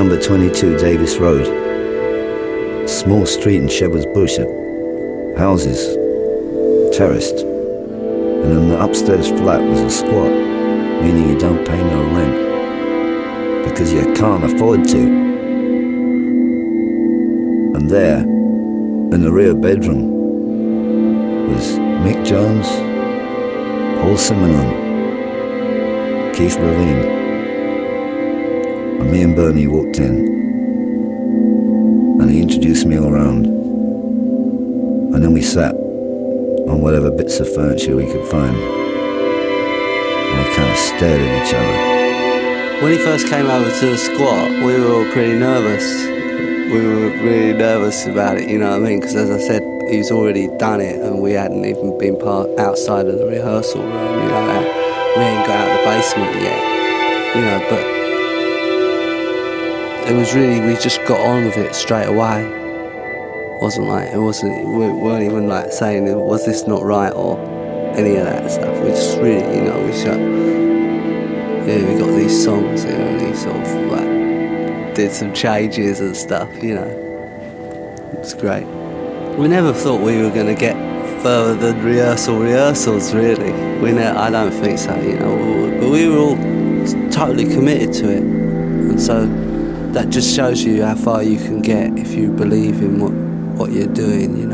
number 22 Davis Road. Small street in Shepherd's Bush. Houses, terraced. And in the upstairs flat was a squat, meaning you don't pay no rent. Because you can't afford to. And there, in the rear bedroom, was Mick Jones, Paul Simonon, Keith Levene. And me and Bernie walked in. And he introduced me all around. And then we sat on whatever bits of furniture we could find. And we kind of stared at each other. When he first came over to the squat, we were all pretty nervous. We were really nervous about it, you know what I mean? Because as I said, he's already done it and we hadn't even been part outside of the rehearsal room, you know. We hadn't got out of the basement yet, you know, but it was really, we just got on with it straight away. It wasn't like, it wasn't, we weren't even like saying, was this not right or any of that stuff. We just really, you know, we shut, yeah, we got these songs, you know, and he sort of like did some changes and stuff, you know. It was great. We never thought we were going to get further than rehearsal rehearsals, really. We ne- I don't think so, you know. But we were all totally committed to it. And so that just shows you how far you can get if you believe in what, what you're doing, you know.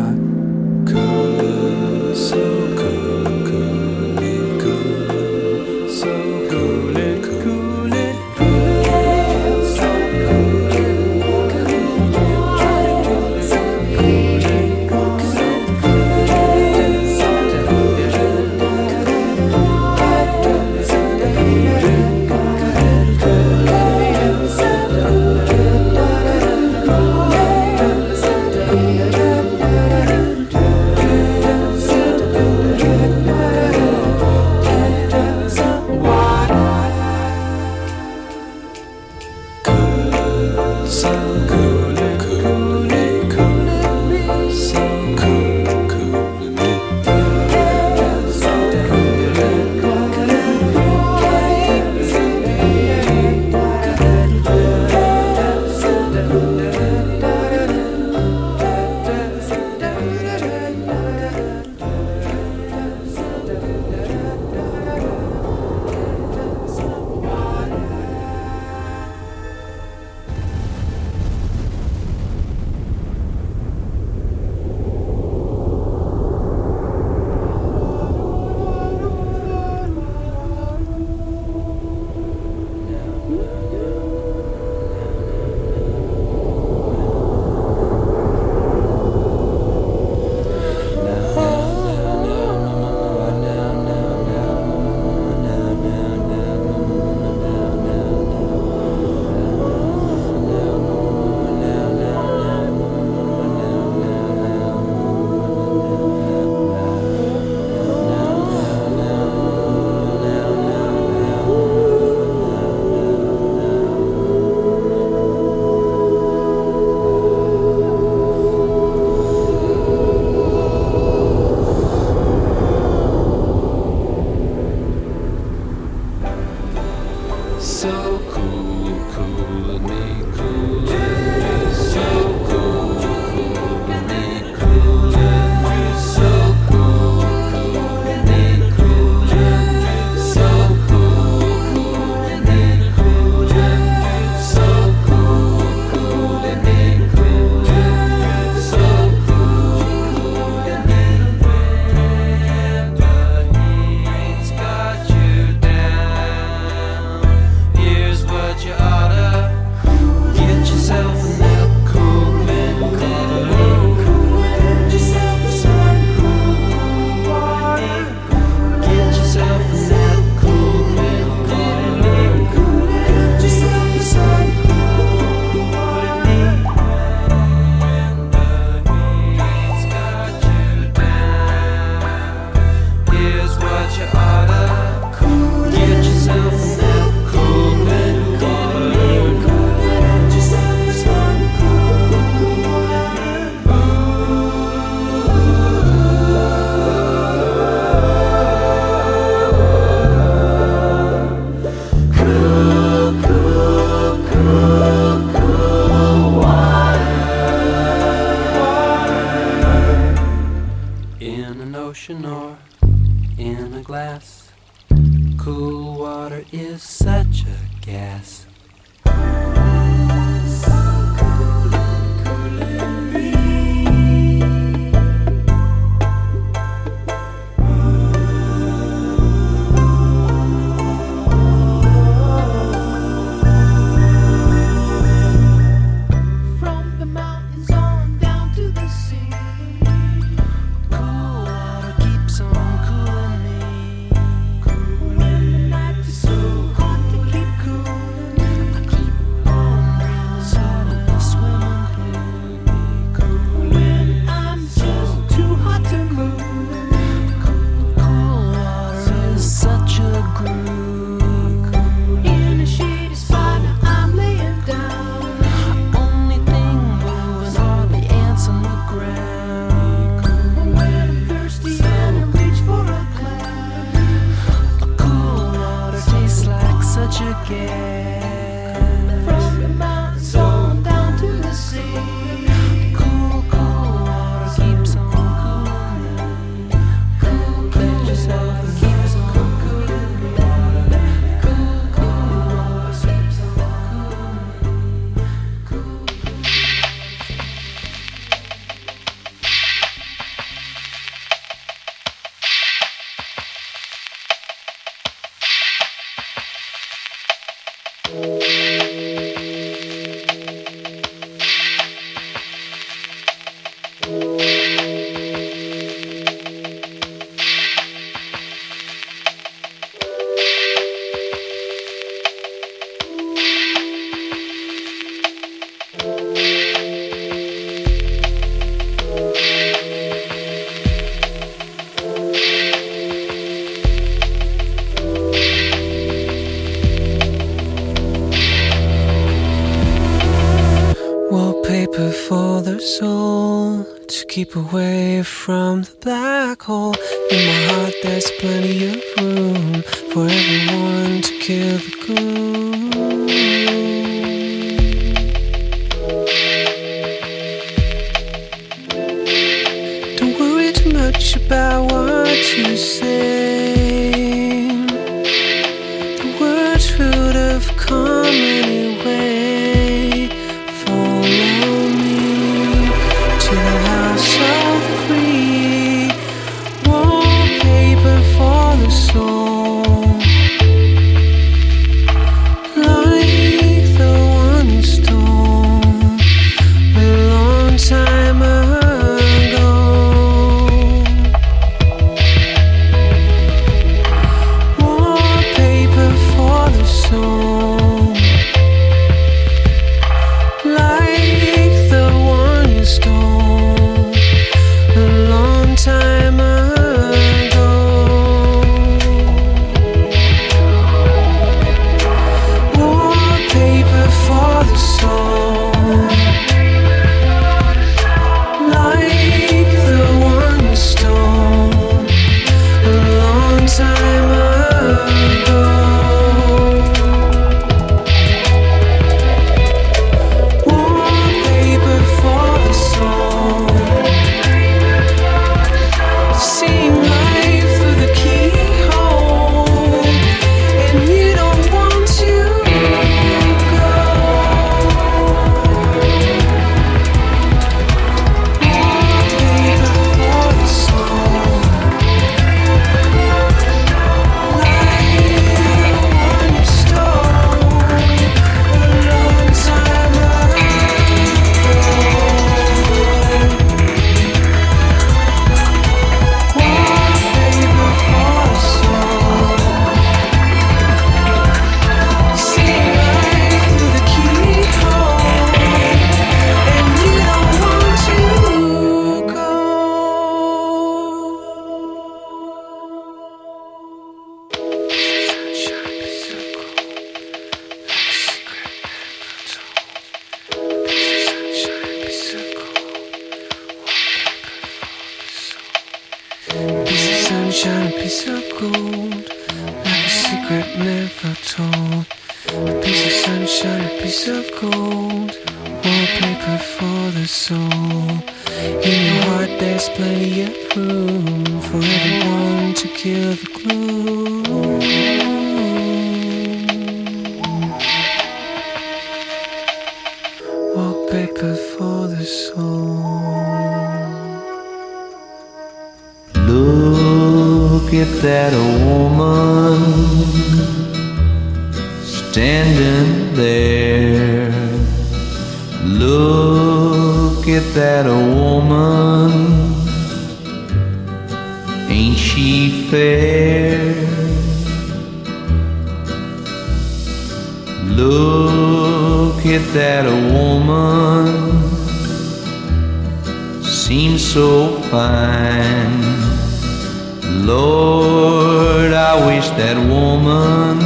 Woman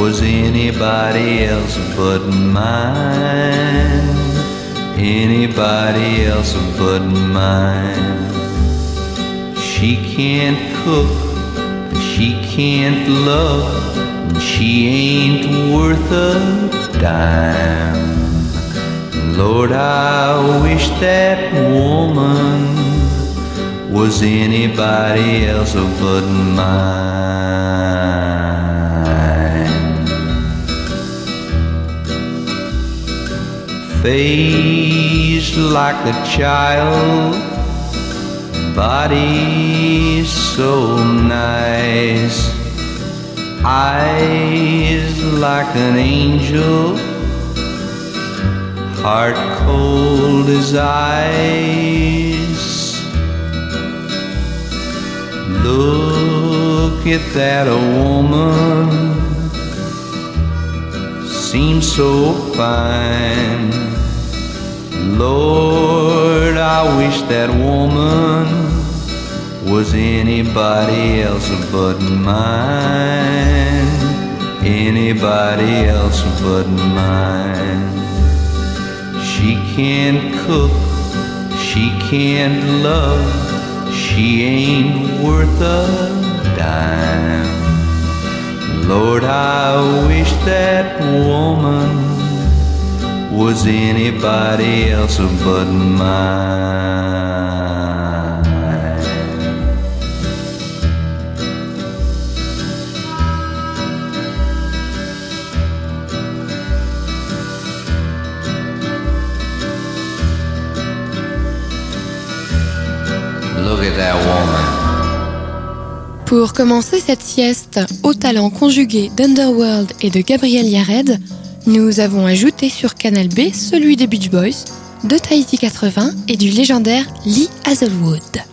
was anybody else but mine. Anybody else but mine. She can't cook, she can't love, and she ain't worth a dime. Lord, I wish that woman was anybody else but mine. Face like a child, body so nice, eyes like an angel, heart cold as ice. Look at that woman, seems so fine. Lord, I wish that woman was anybody else but mine. Anybody else but mine. She can't cook, she can't love, she ain't worth a dime. Lord, I wish that woman was anybody else but mine. Pour commencer cette sieste au talent conjugué d'Underworld et de Gabriel Yared, nous avons ajouté sur Canal B celui des Beach Boys, de Tahiti 80 et du légendaire Lee Hazelwood.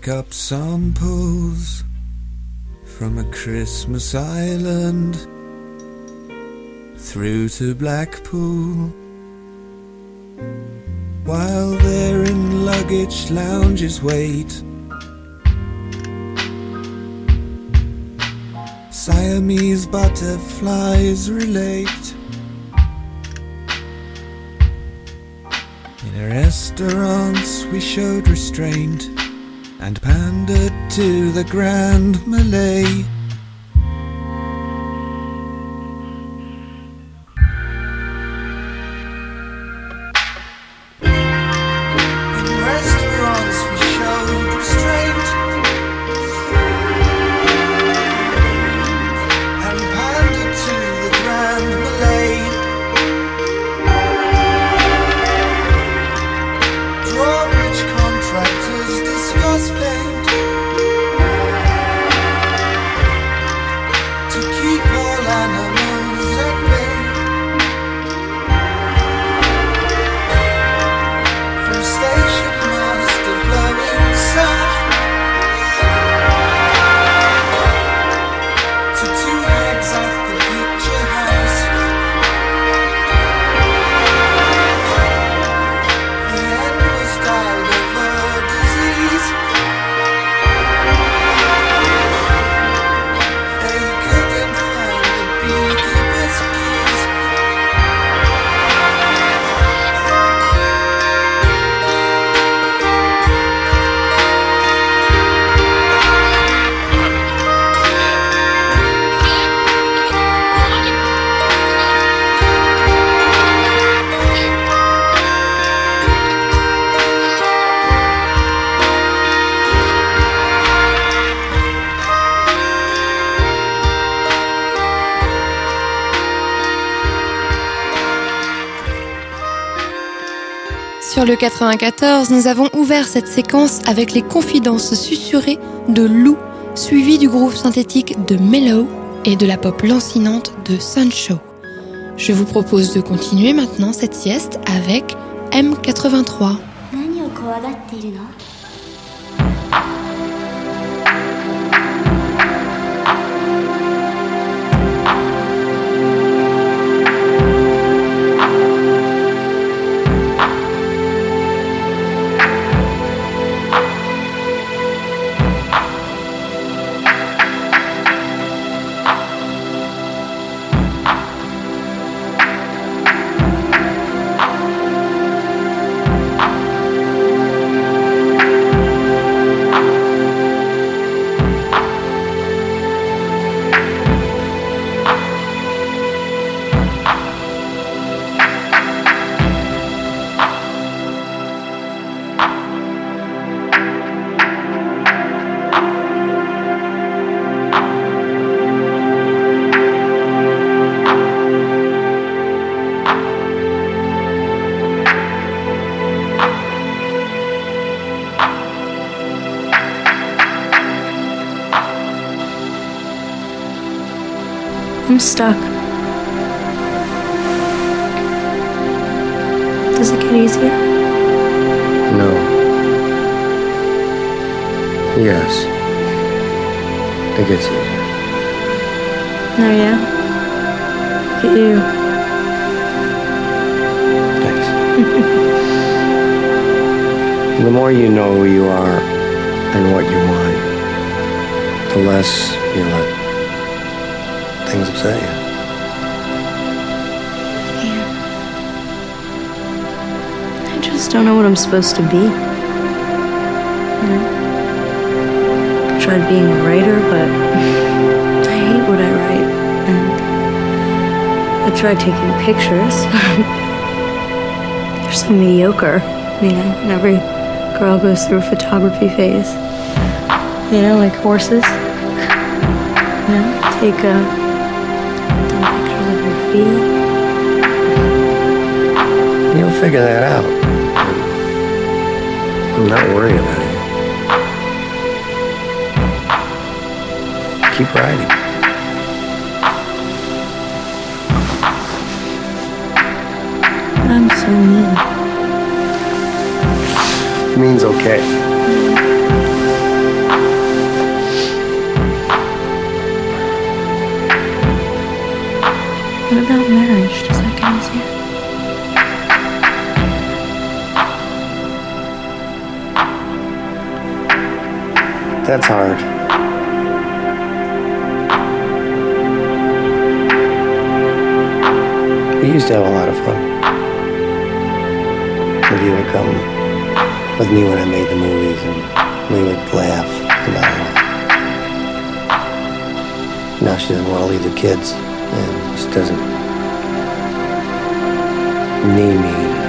Pick up samples from a Christmas island through to Blackpool. While they're in luggage lounges wait. Siamese butterflies relate. In restaurants we showed restraint and pandered to the Grand Malay. Le 94, nous avons ouvert cette séquence avec les confidences susurrées de Lou, suivies du groove synthétique de Mellow et de la pop lancinante de Sunshow. Je vous propose de continuer maintenant cette sieste avec M83. Stuck. Does it get easier? No. Yes. It gets easier. Oh, yeah? Look at you. Thanks. the more you know who you are and what you want, the less you let just don't know what I'm supposed to be. You know? I tried being a writer, but I hate what I write. And I tried taking pictures. They're so mediocre, you know, and every girl goes through a photography phase. You know, like horses. You know, take uh, pictures of your feet. You'll figure that out. I'm not worrying about it. Keep writing. But I'm so mean. Means okay. Kids, and she doesn't need me to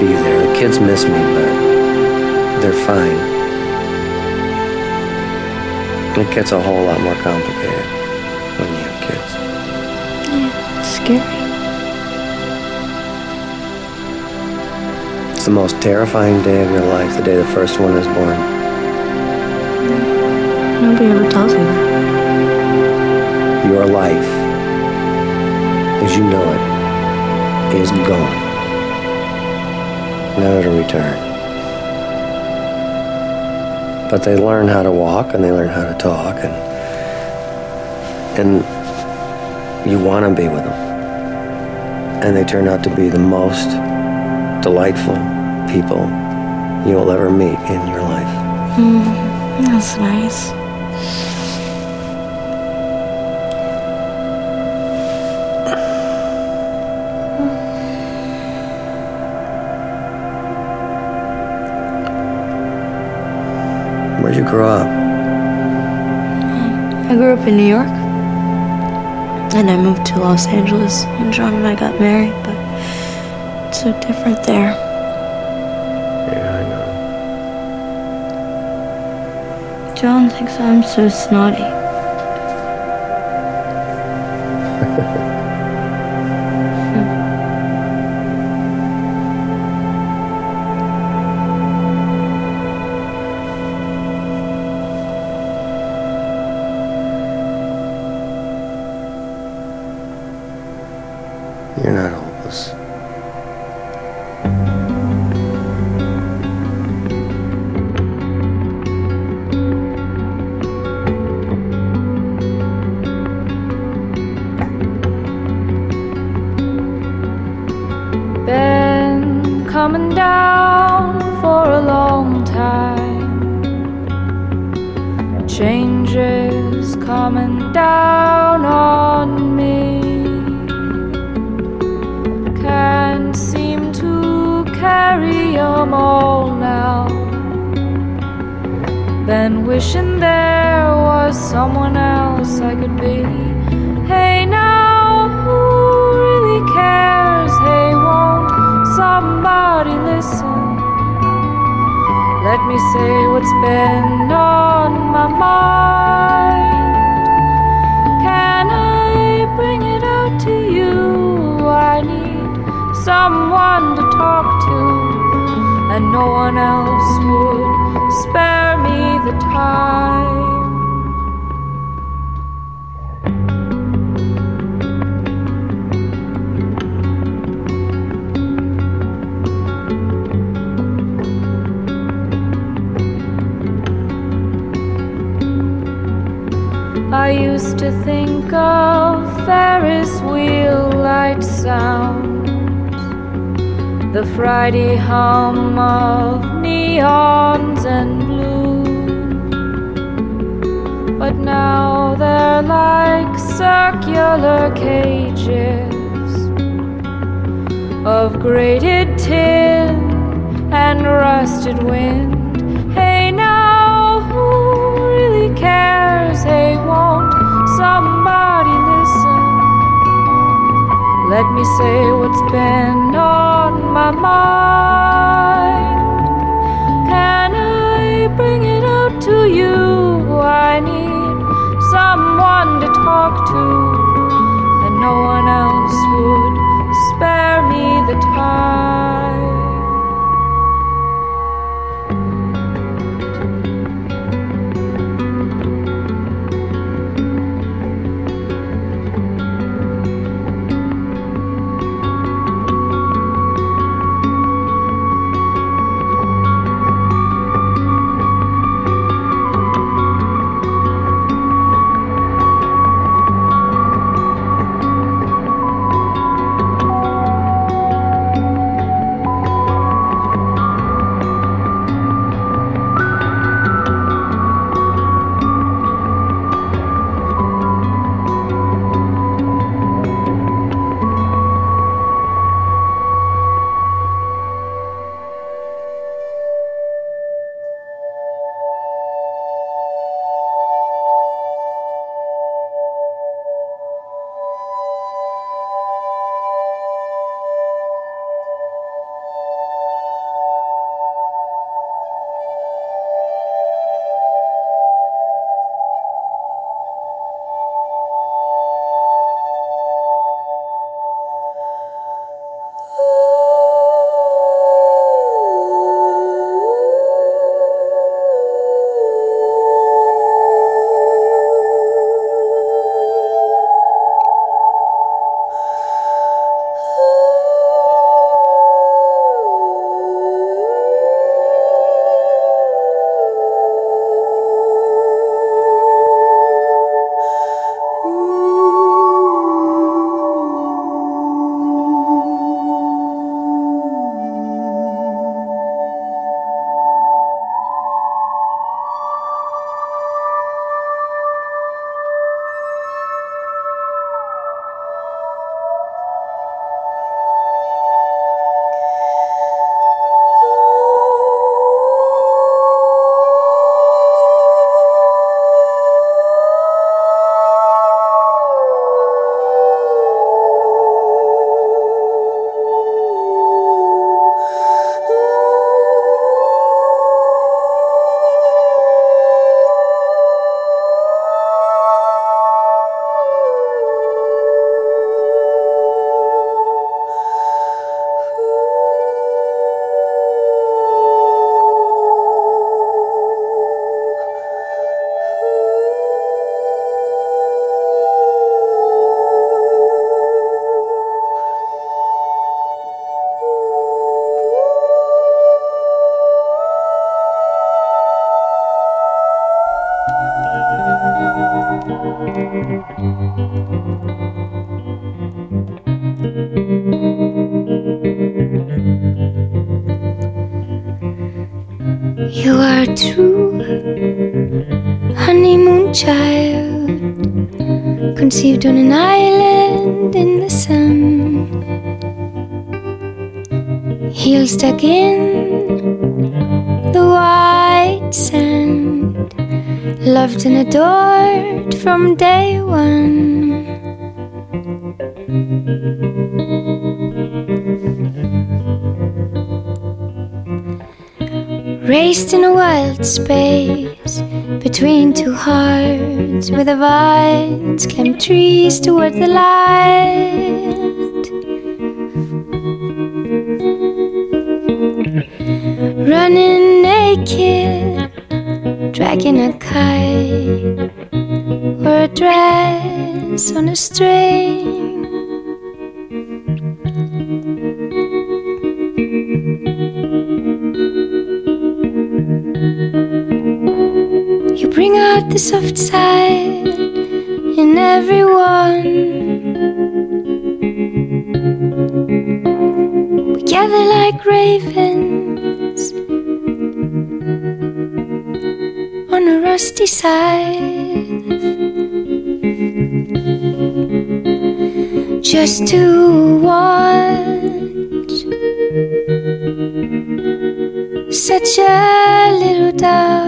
be there. The kids miss me, but they're fine. It gets a whole lot more complicated when you have kids. Yeah, It's scary. It's the most terrifying day of your life, the day the first one is born. Nobody ever tells you that. Your life, as you know it, is gone. Never to return. But they learn how to walk and they learn how to talk and and you want to be with them. And they turn out to be the most delightful people you will ever meet in your life. Mm, that's nice. Where'd you grow up? I grew up in New York. And I moved to Los Angeles when John and I got married, but it's so different there. Yeah, I know. John thinks I'm so snotty. and no one else would spare me the time. I used to think of Ferris wheel light sound the Friday hum of neons and blue. But now they're like circular cages of grated tin and rusted wind. Let me say what's been on my mind. Can I bring it out to you? I need someone to talk to, and no one else would spare me the time. Conceived on an island in the sun. Heel stuck in the white sand, loved and adored from day one. Raised in a wild space between two hearts where the vines climb trees toward the light. Running naked, dragging a kite or a dress on a string. The soft side in everyone. We gather like ravens on a rusty side. Just to watch such a little dove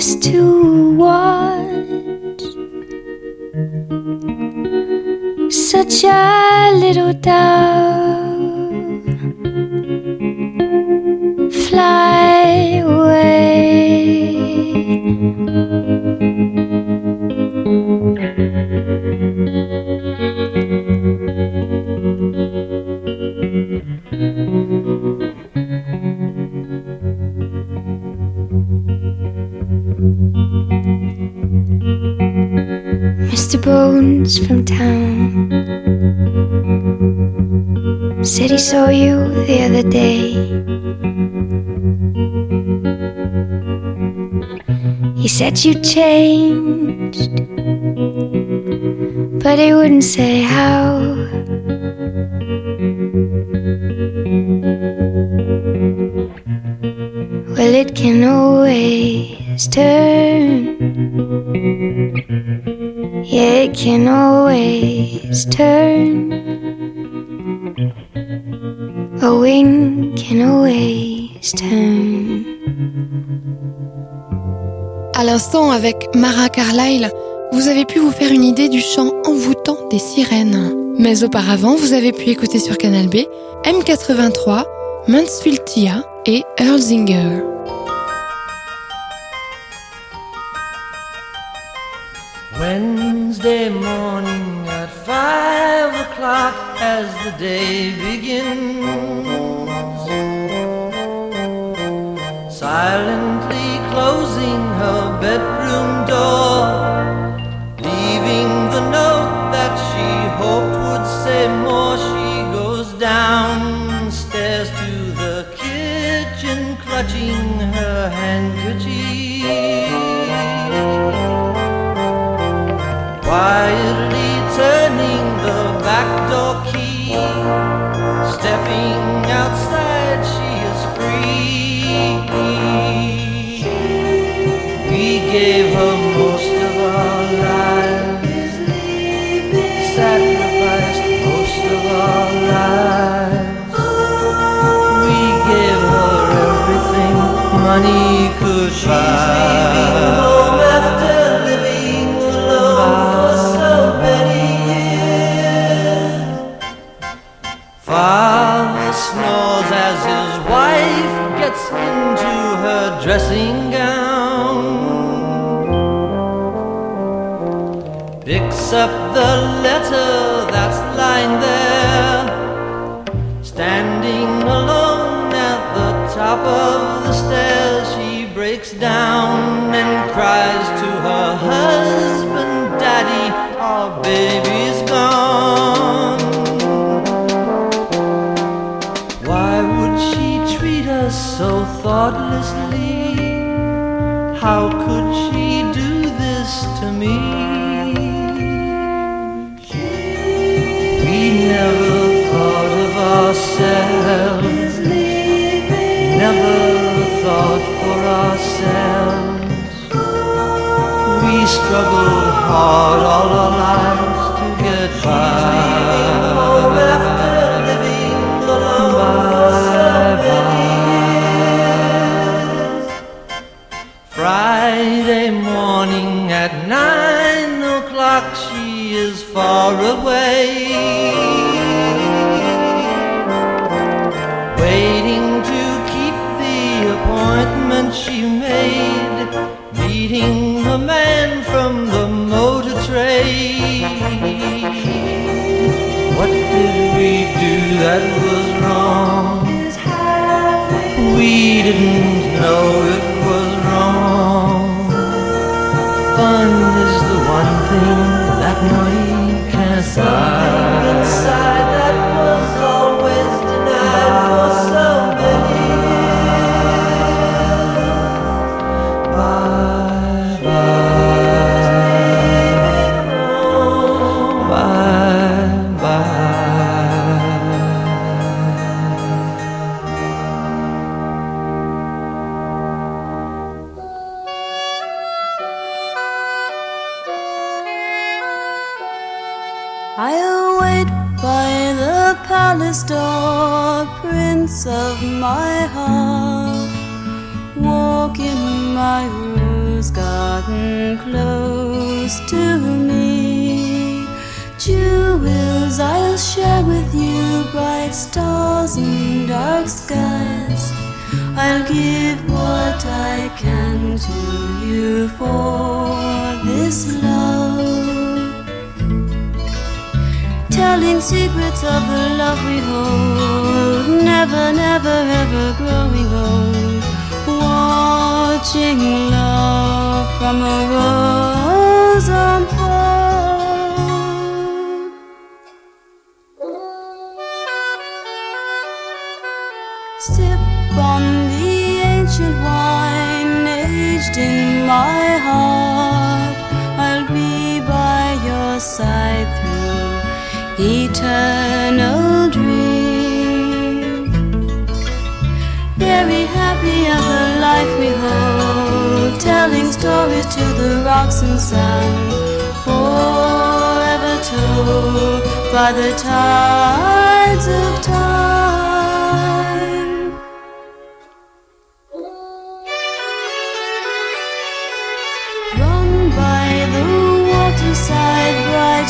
just to watch such a little dove said he saw you the other day. He said you changed, but he wouldn't say how. Well, it can always turn. Yeah, it can always turn. Always turn. À l'instant, avec Mara Carlyle, vous avez pu vous faire une idée du chant envoûtant des sirènes. Mais auparavant, vous avez pu écouter sur Canal B M83, Mansfield Tia et Earl Zinger. Wednesday morning at five o'clock as the day Picks up the letter that's lying there. Standing alone at the top of the stairs, she breaks down and cries to her husband, Daddy, our baby's gone. Why would she treat us so thoughtlessly? How could struggled hard all our lives to get by. That was wrong? We didn't know it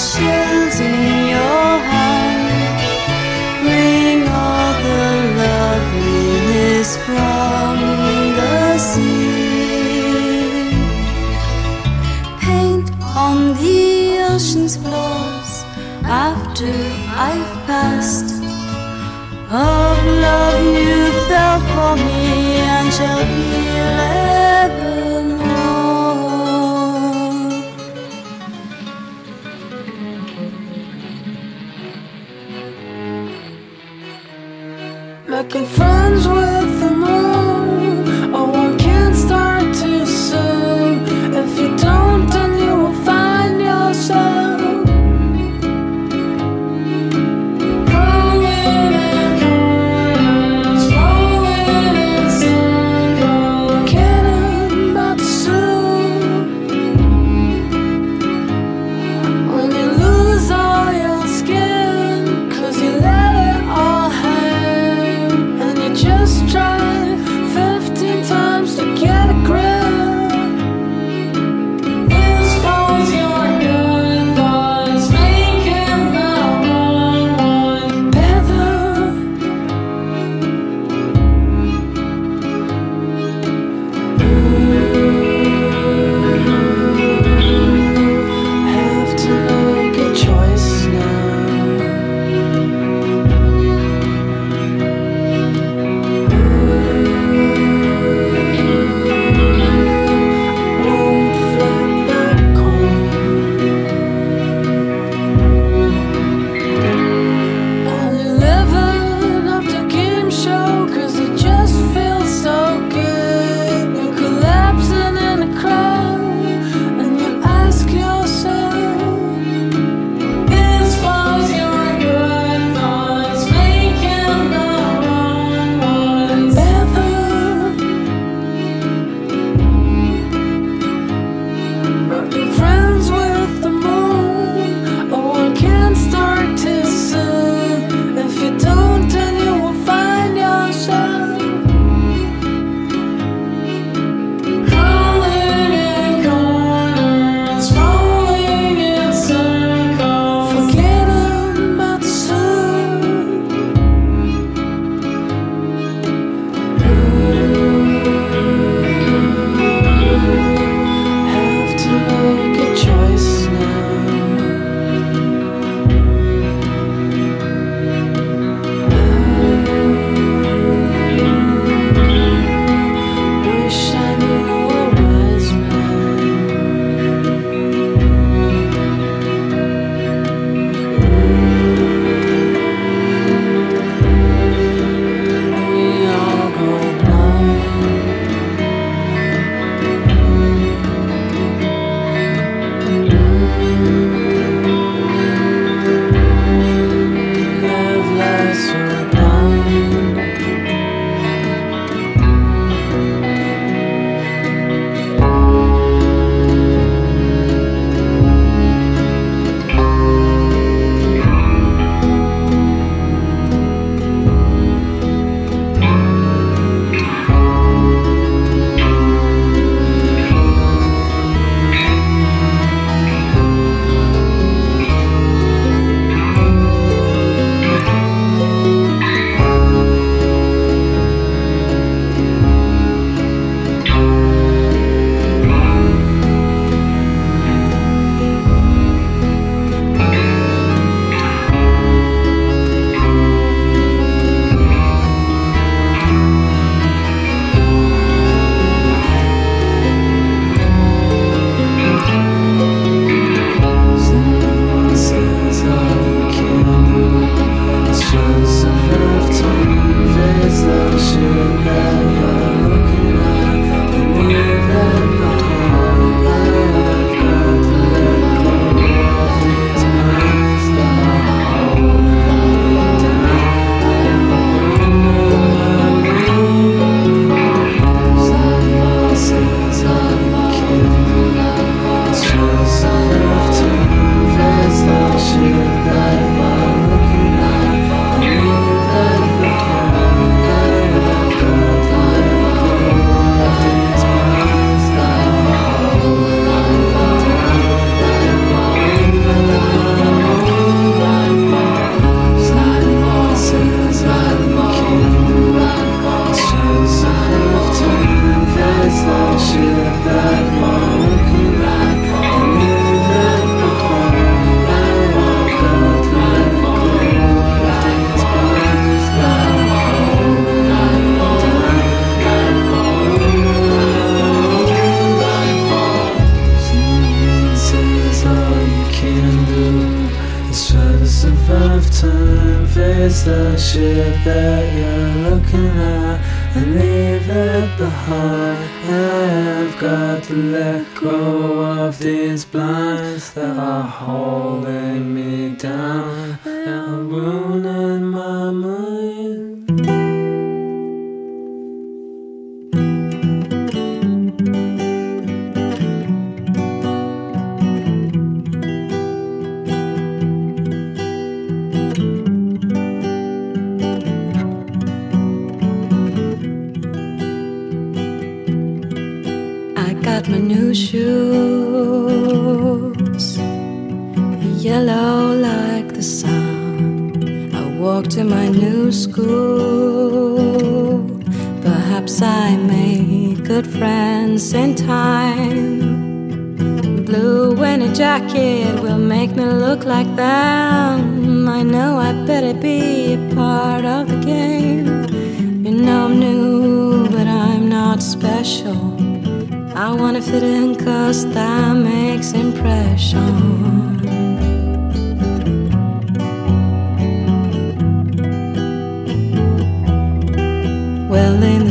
谢。Friends shit that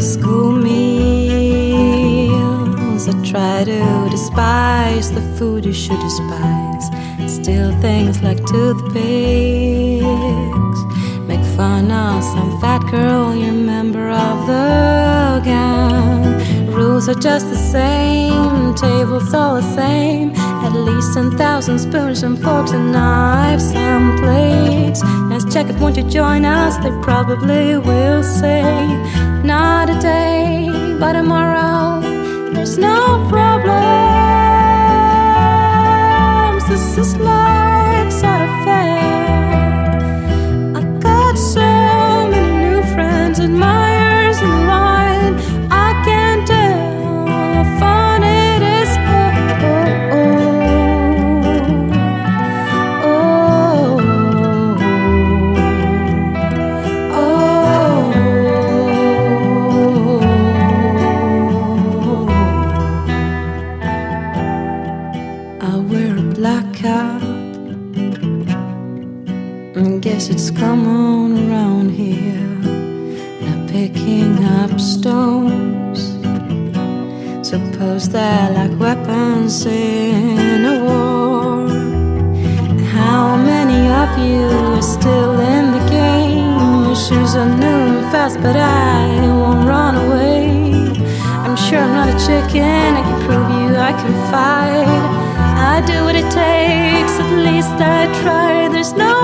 school meals, I try to despise the food you should despise. Steal things like toothpicks. Make fun of some fat girl, you're a member of the gang. Rules are just the same, tables all the same. At least 10,000 spoons and forks and knives and plates. Let's check it, won't you join us? They probably will say, Not today, but tomorrow. There's no problems. This is like it's common around here. Now picking up stones. Suppose they're like weapons in a war. How many of you are still in the game? Your shoes are new and fast, but I won't run away. I'm sure I'm not a chicken. I can prove you I can fight. I do what it takes. At least I try. There's no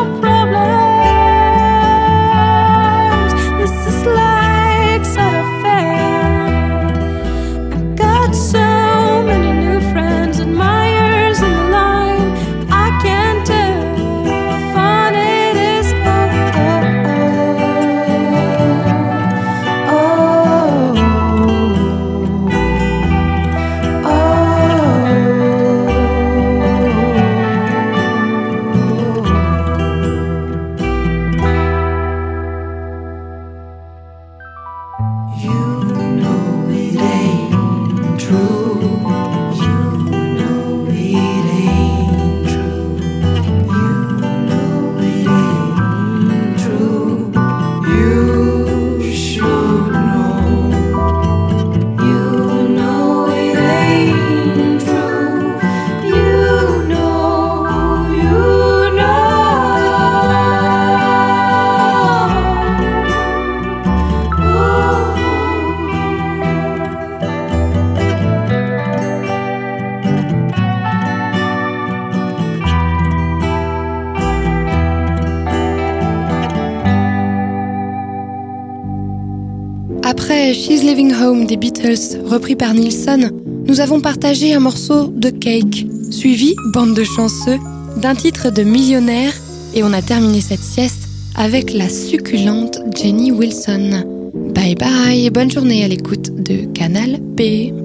Des Beatles, repris par Nilsson, nous avons partagé un morceau de Cake, suivi, bande de chanceux, d'un titre de Millionnaire, et on a terminé cette sieste avec la succulente Jenny Wilson. Bye bye et bonne journée à l'écoute de Canal B.